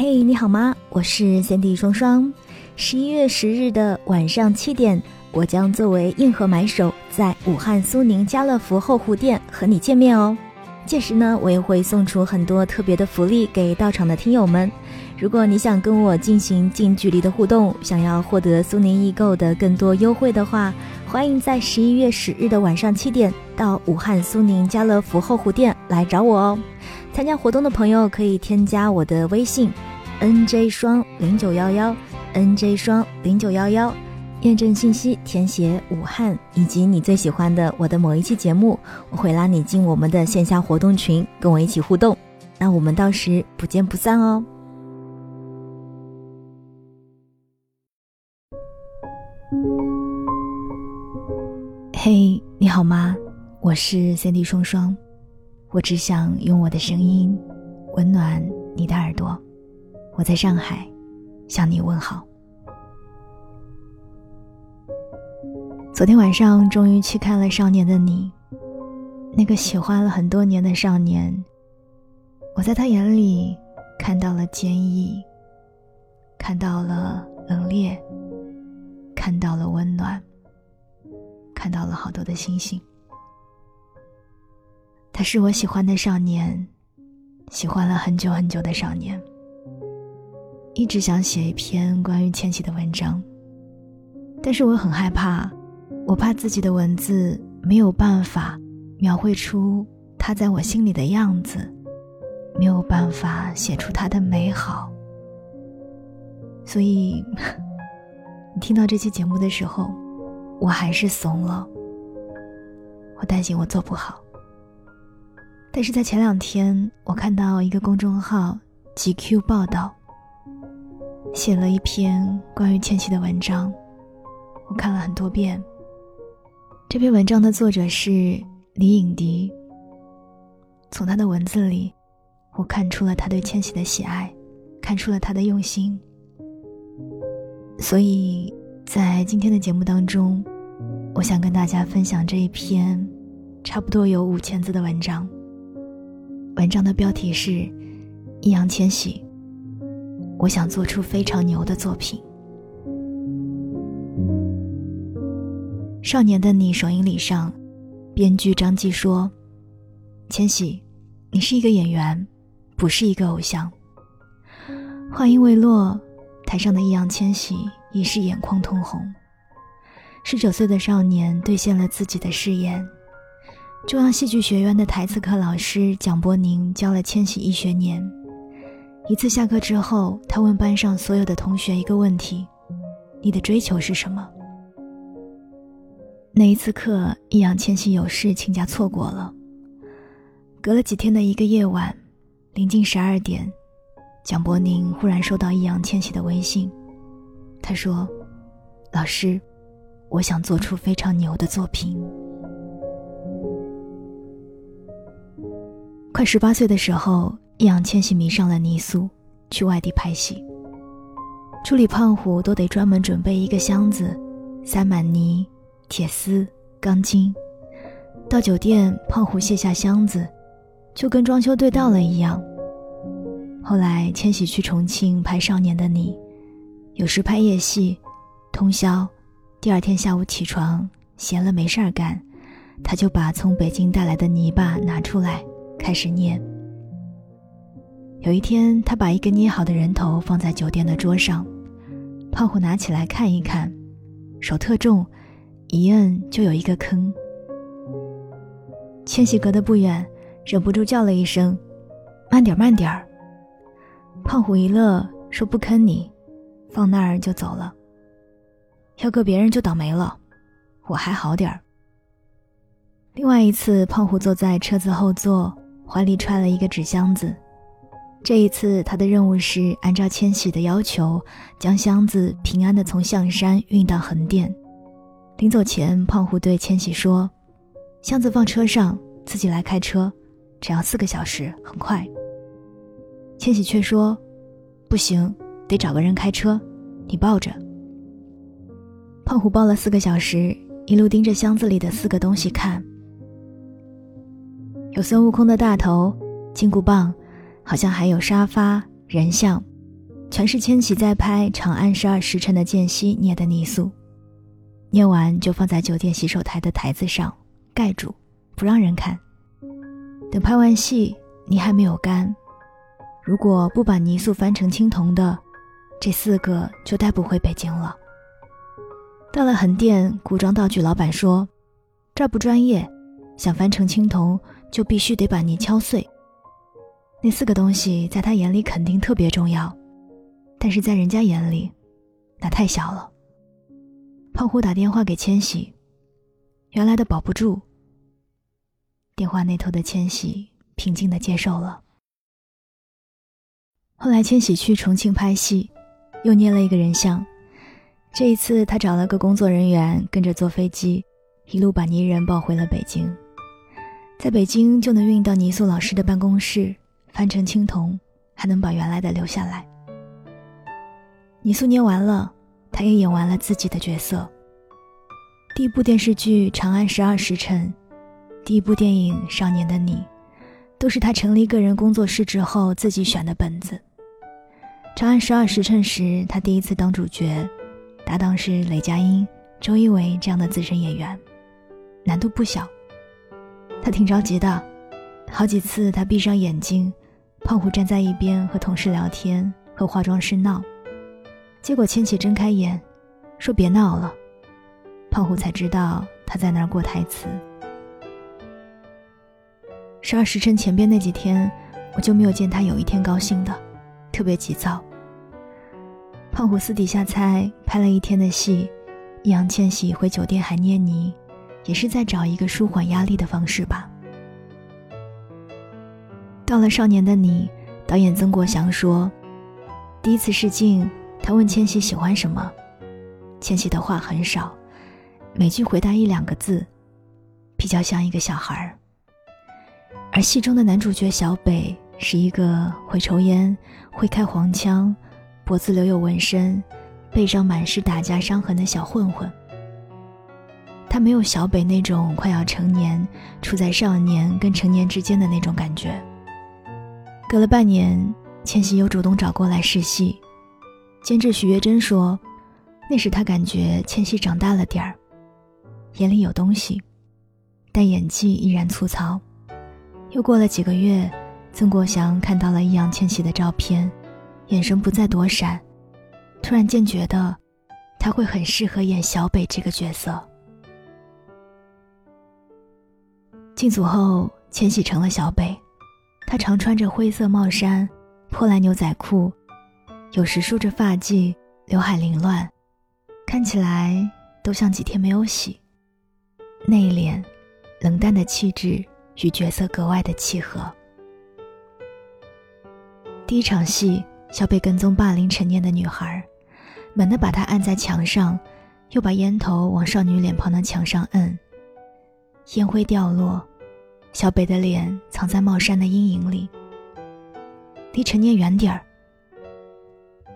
嘿，你好吗？我是三 D 双双。十一月十日的晚上七点，我将作为硬核买手，在武汉苏宁家乐福后湖店和你见面哦。届时呢，我也会送出很多特别的福利给到场的听友们。如果你想跟我进行近距离的互动，想要获得苏宁易购的更多优惠的话，欢迎在十一月十日的晚上七点到武汉苏宁家乐福后湖店来找我哦。参加活动的朋友可以添加我的微信，nj 双零九幺幺，nj 双零九幺幺。验证信息，填写武汉以及你最喜欢的我的某一期节目，我会拉你进我们的线下活动群，跟我一起互动。那我们到时不见不散哦。嘿，你好吗？我是 Cindy 双双，我只想用我的声音温暖你的耳朵。我在上海，向你问好。昨天晚上终于去看了《少年的你》，那个喜欢了很多年的少年，我在他眼里看到了坚毅，看到了冷冽，看到了温暖，看到了好多的星星。他是我喜欢的少年，喜欢了很久很久的少年，一直想写一篇关于千玺的文章，但是我很害怕。我怕自己的文字没有办法描绘出他在我心里的样子，没有办法写出他的美好。所以，你听到这期节目的时候，我还是怂了。我担心我做不好。但是在前两天，我看到一个公众号 GQ 报道，写了一篇关于千玺的文章，我看了很多遍。这篇文章的作者是李颖迪。从他的文字里，我看出了他对千玺的喜爱，看出了他的用心。所以在今天的节目当中，我想跟大家分享这一篇差不多有五千字的文章。文章的标题是《易烊千玺》，我想做出非常牛的作品。少年的你首映礼上，编剧张继说：“千玺，你是一个演员，不是一个偶像。”话音未落，台上的易烊千玺已是眼眶通红。十九岁的少年兑现了自己的誓言。中央戏剧学院的台词课老师蒋伯宁教了千玺一学年。一次下课之后，他问班上所有的同学一个问题：“你的追求是什么？”那一次课，易烊千玺有事请假错过了。隔了几天的一个夜晚，临近十二点，蒋伯宁忽然收到易烊千玺的微信，他说：“老师，我想做出非常牛的作品。”快十八岁的时候，易烊千玺迷上了泥塑，去外地拍戏。助理胖虎都得专门准备一个箱子，塞满泥。铁丝、钢筋，到酒店，胖虎卸下箱子，就跟装修队到了一样。后来，千玺去重庆拍《少年的你》，有时拍夜戏，通宵。第二天下午起床，闲了没事儿干，他就把从北京带来的泥巴拿出来，开始捏。有一天，他把一个捏好的人头放在酒店的桌上，胖虎拿起来看一看，手特重。一摁就有一个坑。千玺隔得不远，忍不住叫了一声：“慢点，慢点儿。”胖虎一乐，说：“不坑你，放那儿就走了。要搁别人就倒霉了，我还好点儿。”另外一次，胖虎坐在车子后座，怀里揣了一个纸箱子。这一次，他的任务是按照千玺的要求，将箱子平安的从象山运到横店。临走前，胖虎对千玺说：“箱子放车上，自己来开车，只要四个小时，很快。”千玺却说：“不行，得找个人开车，你抱着。”胖虎抱了四个小时，一路盯着箱子里的四个东西看，有孙悟空的大头、金箍棒，好像还有沙发、人像，全是千玺在拍《长安十二时辰》的间隙捏的泥塑，捏完就放在酒店洗手台的台子上盖住，不让人看。等拍完戏，泥还没有干，如果不把泥塑翻成青铜的，这四个就带不回北京了。到了横店，古装道具老板说：“这儿不专业，想翻成青铜，就必须得把泥敲碎。”那四个东西在他眼里肯定特别重要。但是在人家眼里，那太小了。胖虎打电话给千玺，原来的保不住。电话那头的千玺平静的接受了。后来千玺去重庆拍戏，又捏了一个人像。这一次他找了个工作人员跟着坐飞机，一路把泥人抱回了北京。在北京就能运到泥塑老师的办公室，翻成青铜，还能把原来的留下来。泥塑捏完了，他也演完了自己的角色。第一部电视剧《长安十二时辰》，第一部电影《少年的你》，都是他成立个人工作室之后自己选的本子。《长安十二时辰》时，他第一次当主角，搭档是雷佳音、周一围这样的资深演员，难度不小。他挺着急的，好几次他闭上眼睛，胖虎站在一边和同事聊天，和化妆师闹。结果千玺睁开眼，说：“别闹了。”胖虎才知道他在那儿过台词。十二时辰前边那几天，我就没有见他有一天高兴的，特别急躁。胖虎私底下猜，拍了一天的戏，易烊千玺回酒店还捏泥，也是在找一个舒缓压力的方式吧。到了《少年的你》，导演曾国祥说：“第一次试镜。”他问千玺喜欢什么，千玺的话很少，每句回答一两个字，比较像一个小孩儿。而戏中的男主角小北是一个会抽烟、会开黄腔、脖子留有纹身、背上满是打架伤痕的小混混。他没有小北那种快要成年、处在少年跟成年之间的那种感觉。隔了半年，千玺又主动找过来试戏。监制许月珍说：“那时他感觉千玺长大了点儿，眼里有东西，但演技依然粗糙。”又过了几个月，曾国祥看到了易烊千玺的照片，眼神不再躲闪，突然间觉得他会很适合演小北这个角色。进组后，千玺成了小北，他常穿着灰色帽衫、破烂牛仔裤。有时梳着发髻，刘海凌乱，看起来都像几天没有洗。内敛、冷淡的气质与角色格外的契合。第一场戏，小北跟踪霸凌陈念的女孩，猛地把她按在墙上，又把烟头往少女脸庞的墙上摁。烟灰掉落，小北的脸藏在帽衫的阴影里。离陈念远点儿。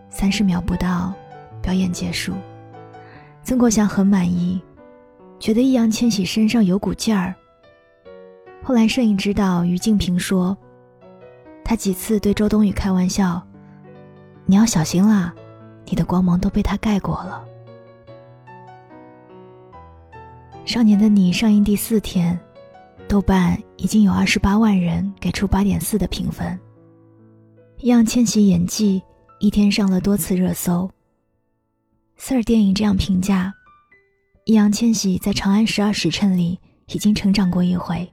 三十秒不到，表演结束。曾国祥很满意，觉得易烊千玺身上有股劲儿。后来摄影指导于静平说，他几次对周冬雨开玩笑：“你要小心啦，你的光芒都被他盖过了。”《少年的你》上映第四天，豆瓣已经有二十八万人给出八点四的评分。易烊千玺演技。一天上了多次热搜。四儿电影这样评价：易烊千玺在《长安十二时辰》里已经成长过一回，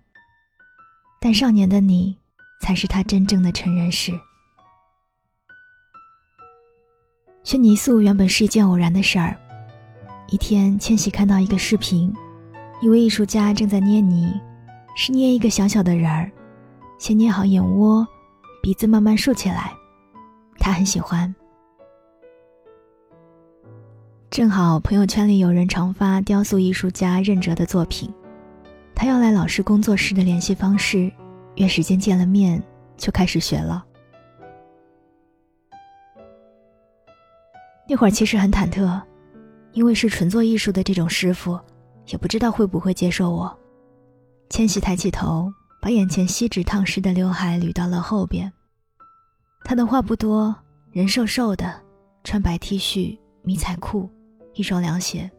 但少年的你才是他真正的成人式。去泥塑原本是一件偶然的事儿。一天，千玺看到一个视频，一位艺术家正在捏泥，是捏一个小小的人儿，先捏好眼窝，鼻子慢慢竖起来。他很喜欢。正好朋友圈里有人常发雕塑艺术家任哲的作品，他要来老师工作室的联系方式，约时间见了面，就开始学了。那会儿其实很忐忑，因为是纯做艺术的这种师傅，也不知道会不会接受我。千玺抬起头，把眼前锡纸烫湿的刘海捋到了后边。他的话不多，人瘦瘦的，穿白 T 恤、迷彩裤，一双凉鞋。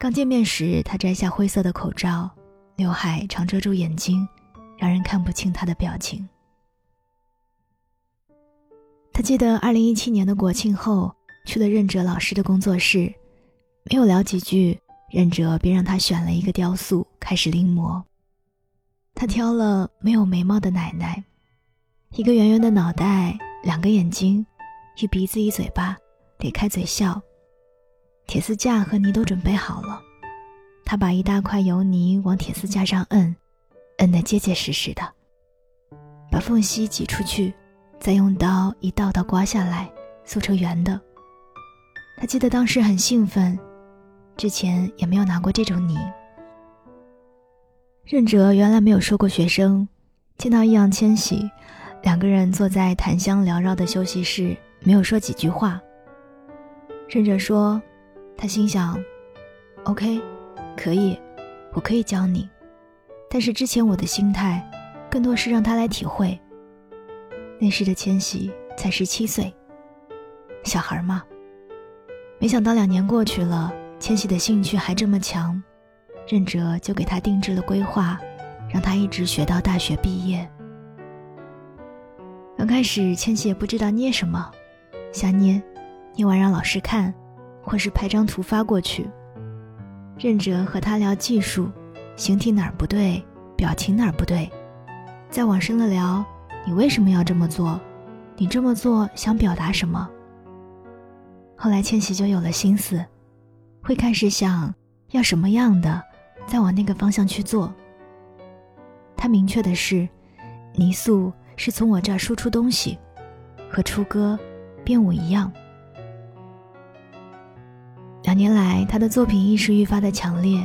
刚见面时，他摘下灰色的口罩，刘海常遮住眼睛，让人看不清他的表情。他记得二零一七年的国庆后，去了任哲老师的工作室，没有聊几句，任哲便让他选了一个雕塑，开始临摹。他挑了没有眉毛的奶奶，一个圆圆的脑袋，两个眼睛，一鼻子一嘴巴，咧开嘴笑。铁丝架和泥都准备好了，他把一大块油泥往铁丝架上摁，摁得结结实实的，把缝隙挤出去，再用刀一道道刮下来，塑成圆的。他记得当时很兴奋，之前也没有拿过这种泥。任哲原来没有收过学生，见到易烊千玺，两个人坐在檀香缭绕的休息室，没有说几句话。任哲说，他心想：“OK，可以，我可以教你，但是之前我的心态，更多是让他来体会。那时的千玺才十七岁，小孩嘛。没想到两年过去了，千玺的兴趣还这么强。”任哲就给他定制了规划，让他一直学到大学毕业。刚开始，千玺也不知道捏什么，瞎捏，捏完让老师看，或是拍张图发过去。任哲和他聊技术，形体哪儿不对，表情哪儿不对，再往深了聊，你为什么要这么做？你这么做想表达什么？后来，千玺就有了心思，会开始想要什么样的。再往那个方向去做。他明确的是，泥塑是从我这儿输出东西，和出歌、编舞一样。两年来，他的作品意识愈发的强烈。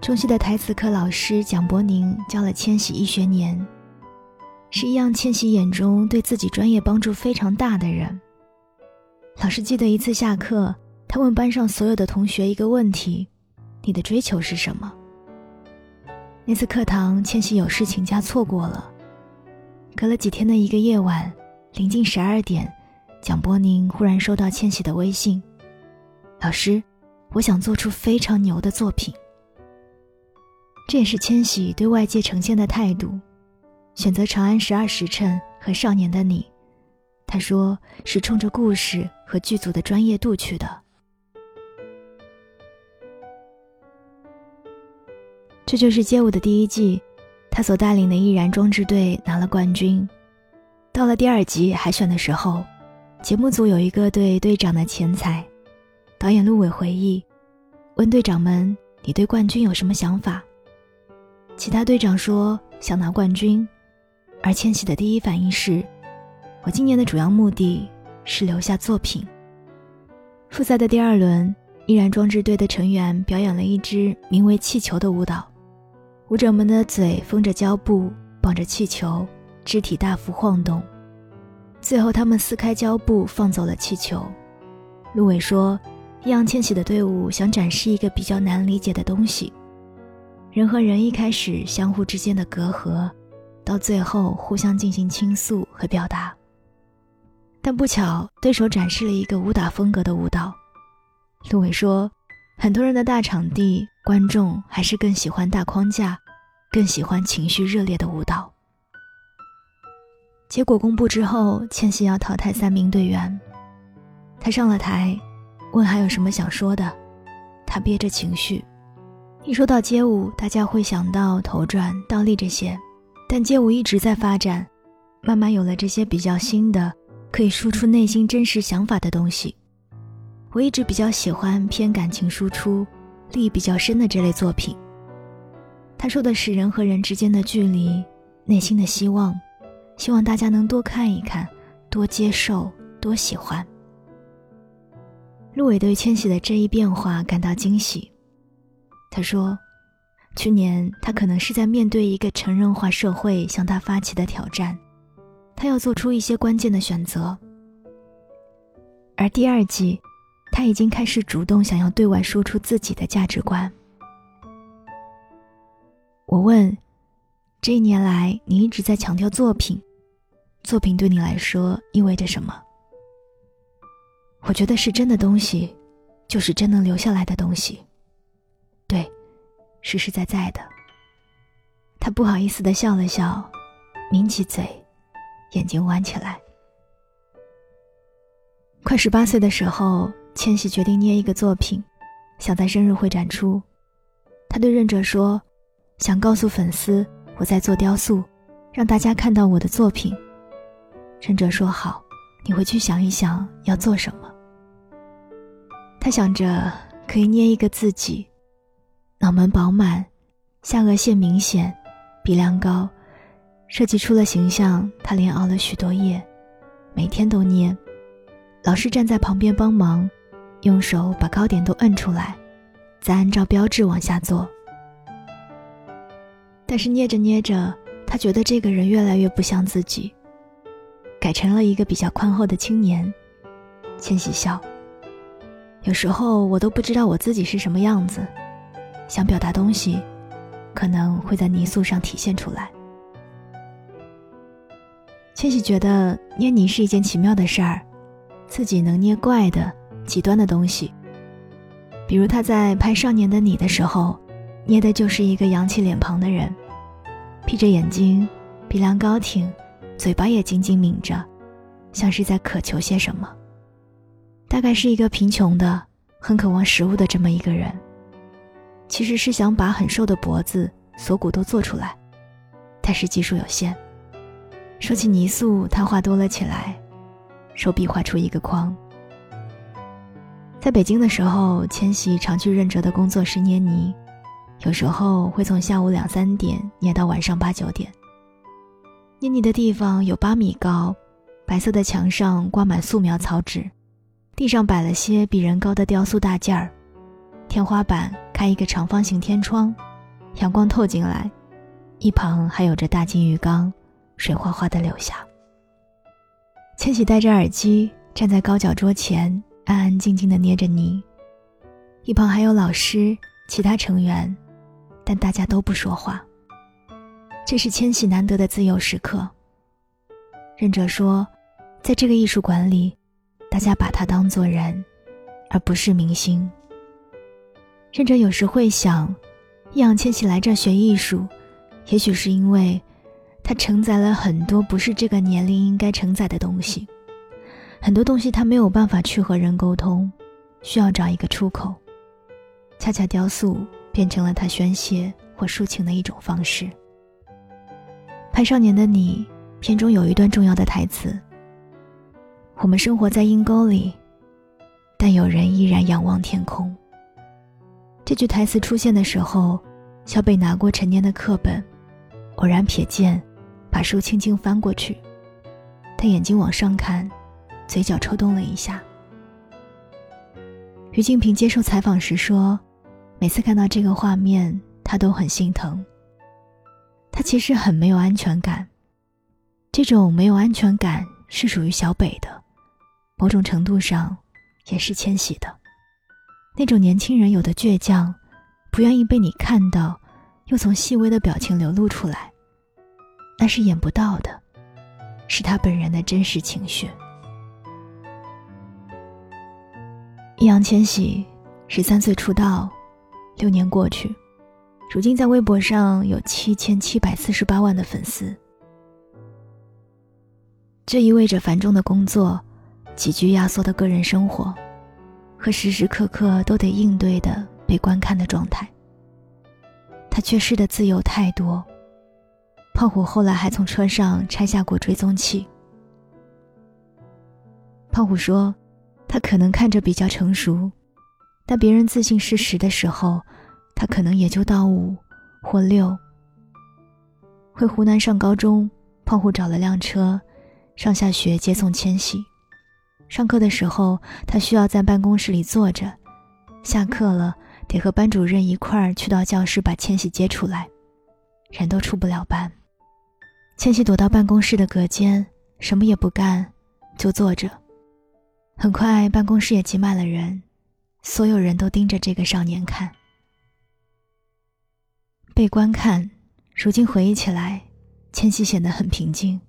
中戏的台词课老师蒋伯宁教了千玺一学年，是易烊千玺眼中对自己专业帮助非常大的人。老师记得一次下课，他问班上所有的同学一个问题。你的追求是什么？那次课堂，千玺有事请假错过了。隔了几天的一个夜晚，临近十二点，蒋波宁忽然收到千玺的微信：“老师，我想做出非常牛的作品。”这也是千玺对外界呈现的态度。选择《长安十二时辰》和《少年的你》，他说是冲着故事和剧组的专业度去的。这就是街舞的第一季，他所带领的毅然装置队拿了冠军。到了第二集海选的时候，节目组有一个对队长的钱财。导演陆伟回忆，问队长们：“你对冠军有什么想法？”其他队长说想拿冠军，而千玺的第一反应是：“我今年的主要目的是留下作品。”复赛的第二轮，依然装置队的成员表演了一支名为《气球》的舞蹈。舞者们的嘴封着胶布，绑着气球，肢体大幅晃动。最后，他们撕开胶布，放走了气球。陆伟说：“易烊千玺的队伍想展示一个比较难理解的东西：人和人一开始相互之间的隔阂，到最后互相进行倾诉和表达。但不巧，对手展示了一个武打风格的舞蹈。”陆伟说：“很多人的大场地。”观众还是更喜欢大框架，更喜欢情绪热烈的舞蹈。结果公布之后，千玺要淘汰三名队员。他上了台，问还有什么想说的。他憋着情绪。一说到街舞，大家会想到头转、倒立这些，但街舞一直在发展，慢慢有了这些比较新的，可以输出内心真实想法的东西。我一直比较喜欢偏感情输出。力比较深的这类作品，他说的是人和人之间的距离，内心的希望，希望大家能多看一看，多接受，多喜欢。陆伟对千玺的这一变化感到惊喜。他说，去年他可能是在面对一个成人化社会向他发起的挑战，他要做出一些关键的选择。而第二季。他已经开始主动想要对外说出自己的价值观。我问：“这一年来，你一直在强调作品，作品对你来说意味着什么？”我觉得是真的东西，就是真能留下来的东西。对，实实在在的。他不好意思的笑了笑，抿起嘴，眼睛弯起来。快十八岁的时候，千玺决定捏一个作品，想在生日会展出。他对任哲说：“想告诉粉丝，我在做雕塑，让大家看到我的作品。”任哲说：“好，你回去想一想要做什么。”他想着可以捏一个自己，脑门饱满，下颚线明显，鼻梁高，设计出了形象。他连熬了许多夜，每天都捏。老师站在旁边帮忙，用手把糕点都摁出来，再按照标志往下做。但是捏着捏着，他觉得这个人越来越不像自己，改成了一个比较宽厚的青年。千玺笑。有时候我都不知道我自己是什么样子，想表达东西，可能会在泥塑上体现出来。千玺觉得捏泥是一件奇妙的事儿。自己能捏怪的、极端的东西，比如他在拍《少年的你》的时候，捏的就是一个扬起脸庞的人，闭着眼睛，鼻梁高挺，嘴巴也紧紧抿着，像是在渴求些什么。大概是一个贫穷的、很渴望食物的这么一个人，其实是想把很瘦的脖子、锁骨都做出来，但是技术有限。说起泥塑，他话多了起来。手臂画出一个框。在北京的时候，千玺常去任哲的工作室捏泥，有时候会从下午两三点捏到晚上八九点。捏泥的地方有八米高，白色的墙上挂满素描草纸，地上摆了些比人高的雕塑大件儿，天花板开一个长方形天窗，阳光透进来，一旁还有着大金鱼缸，水哗哗的流下。千玺戴着耳机站在高脚桌前，安安静静的捏着泥。一旁还有老师、其他成员，但大家都不说话。这是千玺难得的自由时刻。任哲说，在这个艺术馆里，大家把他当做人，而不是明星。任哲有时会想，易烊千玺来这学艺术，也许是因为。他承载了很多不是这个年龄应该承载的东西，很多东西他没有办法去和人沟通，需要找一个出口。恰恰雕塑变成了他宣泄或抒情的一种方式。拍《少年的你》片中有一段重要的台词：“我们生活在阴沟里，但有人依然仰望天空。”这句台词出现的时候，小北拿过陈年的课本，偶然瞥见。把书轻轻翻过去，他眼睛往上看，嘴角抽动了一下。于静平接受采访时说：“每次看到这个画面，他都很心疼。他其实很没有安全感，这种没有安全感是属于小北的，某种程度上，也是千玺的。那种年轻人有的倔强，不愿意被你看到，又从细微的表情流露出来。”那是演不到的，是他本人的真实情绪。易烊千玺十三岁出道，六年过去，如今在微博上有七千七百四十八万的粉丝。这意味着繁重的工作、极具压缩的个人生活，和时时刻刻都得应对的被观看的状态。他缺失的自由太多。胖虎后来还从车上拆下过追踪器。胖虎说：“他可能看着比较成熟，但别人自信是十的时候，他可能也就到五或六。”回湖南上高中，胖虎找了辆车，上下学接送千玺。上课的时候，他需要在办公室里坐着；下课了，得和班主任一块儿去到教室把千玺接出来，人都出不了班。千玺躲到办公室的隔间，什么也不干，就坐着。很快，办公室也挤满了人，所有人都盯着这个少年看。被观看，如今回忆起来，千玺显得很平静，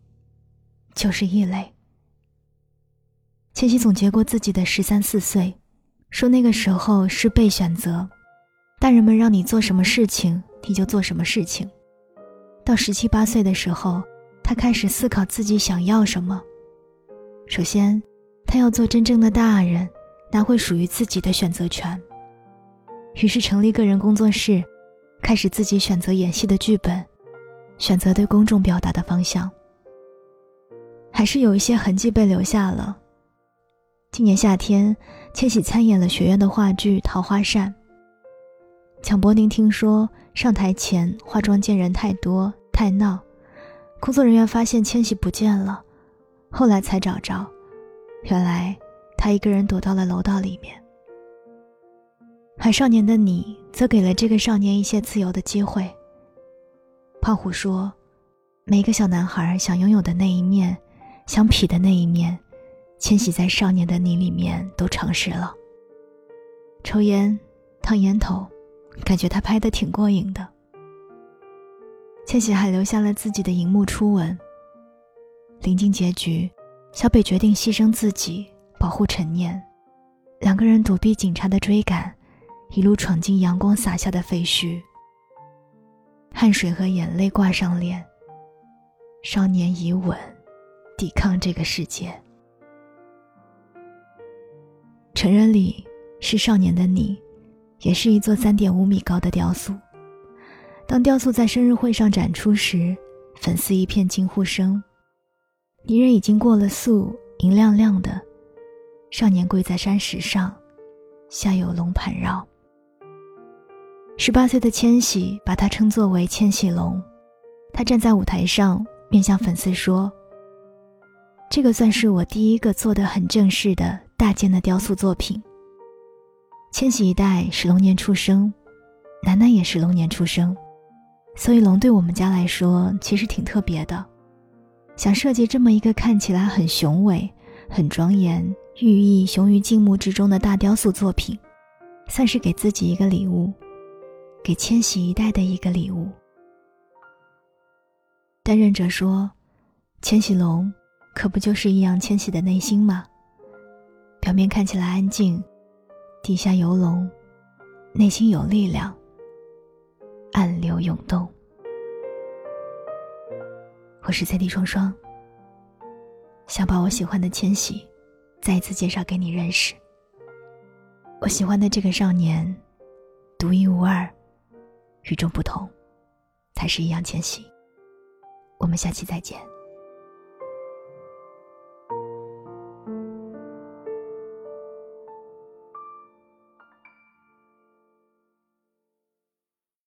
就是异类。千玺总结过自己的十三四岁，说那个时候是被选择，大人们让你做什么事情你就做什么事情。到十七八岁的时候，他开始思考自己想要什么。首先，他要做真正的大人，拿回属于自己的选择权。于是成立个人工作室，开始自己选择演戏的剧本，选择对公众表达的方向。还是有一些痕迹被留下了。今年夏天，千玺参演了学院的话剧《桃花扇》。蒋柏宁听说上台前化妆间人太多太闹，工作人员发现千玺不见了，后来才找着，原来他一个人躲到了楼道里面。海少年的你，则给了这个少年一些自由的机会。胖虎说：“每个小男孩想拥有的那一面，想痞的那一面，千玺在少年的你里面都尝试了。抽烟，烫烟头，感觉他拍的挺过瘾的。千玺还留下了自己的荧幕初吻。临近结局，小北决定牺牲自己，保护陈念，两个人躲避警察的追赶。”一路闯进阳光洒下的废墟，汗水和眼泪挂上脸。少年以吻抵抗这个世界。成人礼是少年的你，也是一座三点五米高的雕塑。当雕塑在生日会上展出时，粉丝一片惊呼声。泥人已经过了塑，银亮亮的。少年跪在山石上，下有龙盘绕。十八岁的千玺把他称作为千玺龙，他站在舞台上，面向粉丝说：“这个算是我第一个做的很正式的大件的雕塑作品。千禧一代是龙年出生，楠楠也是龙年出生，所以龙对我们家来说其实挺特别的。想设计这么一个看起来很雄伟、很庄严、寓意雄于静穆之中的大雕塑作品，算是给自己一个礼物。”给千禧一代的一个礼物。担任者说：“千禧龙，可不就是易烊千玺的内心吗？表面看起来安静，底下游龙，内心有力量，暗流涌动。”我是 C.D. 双双，想把我喜欢的千玺再一次介绍给你认识。我喜欢的这个少年，独一无二。与众不同，才是易烊千玺。我们下期再见。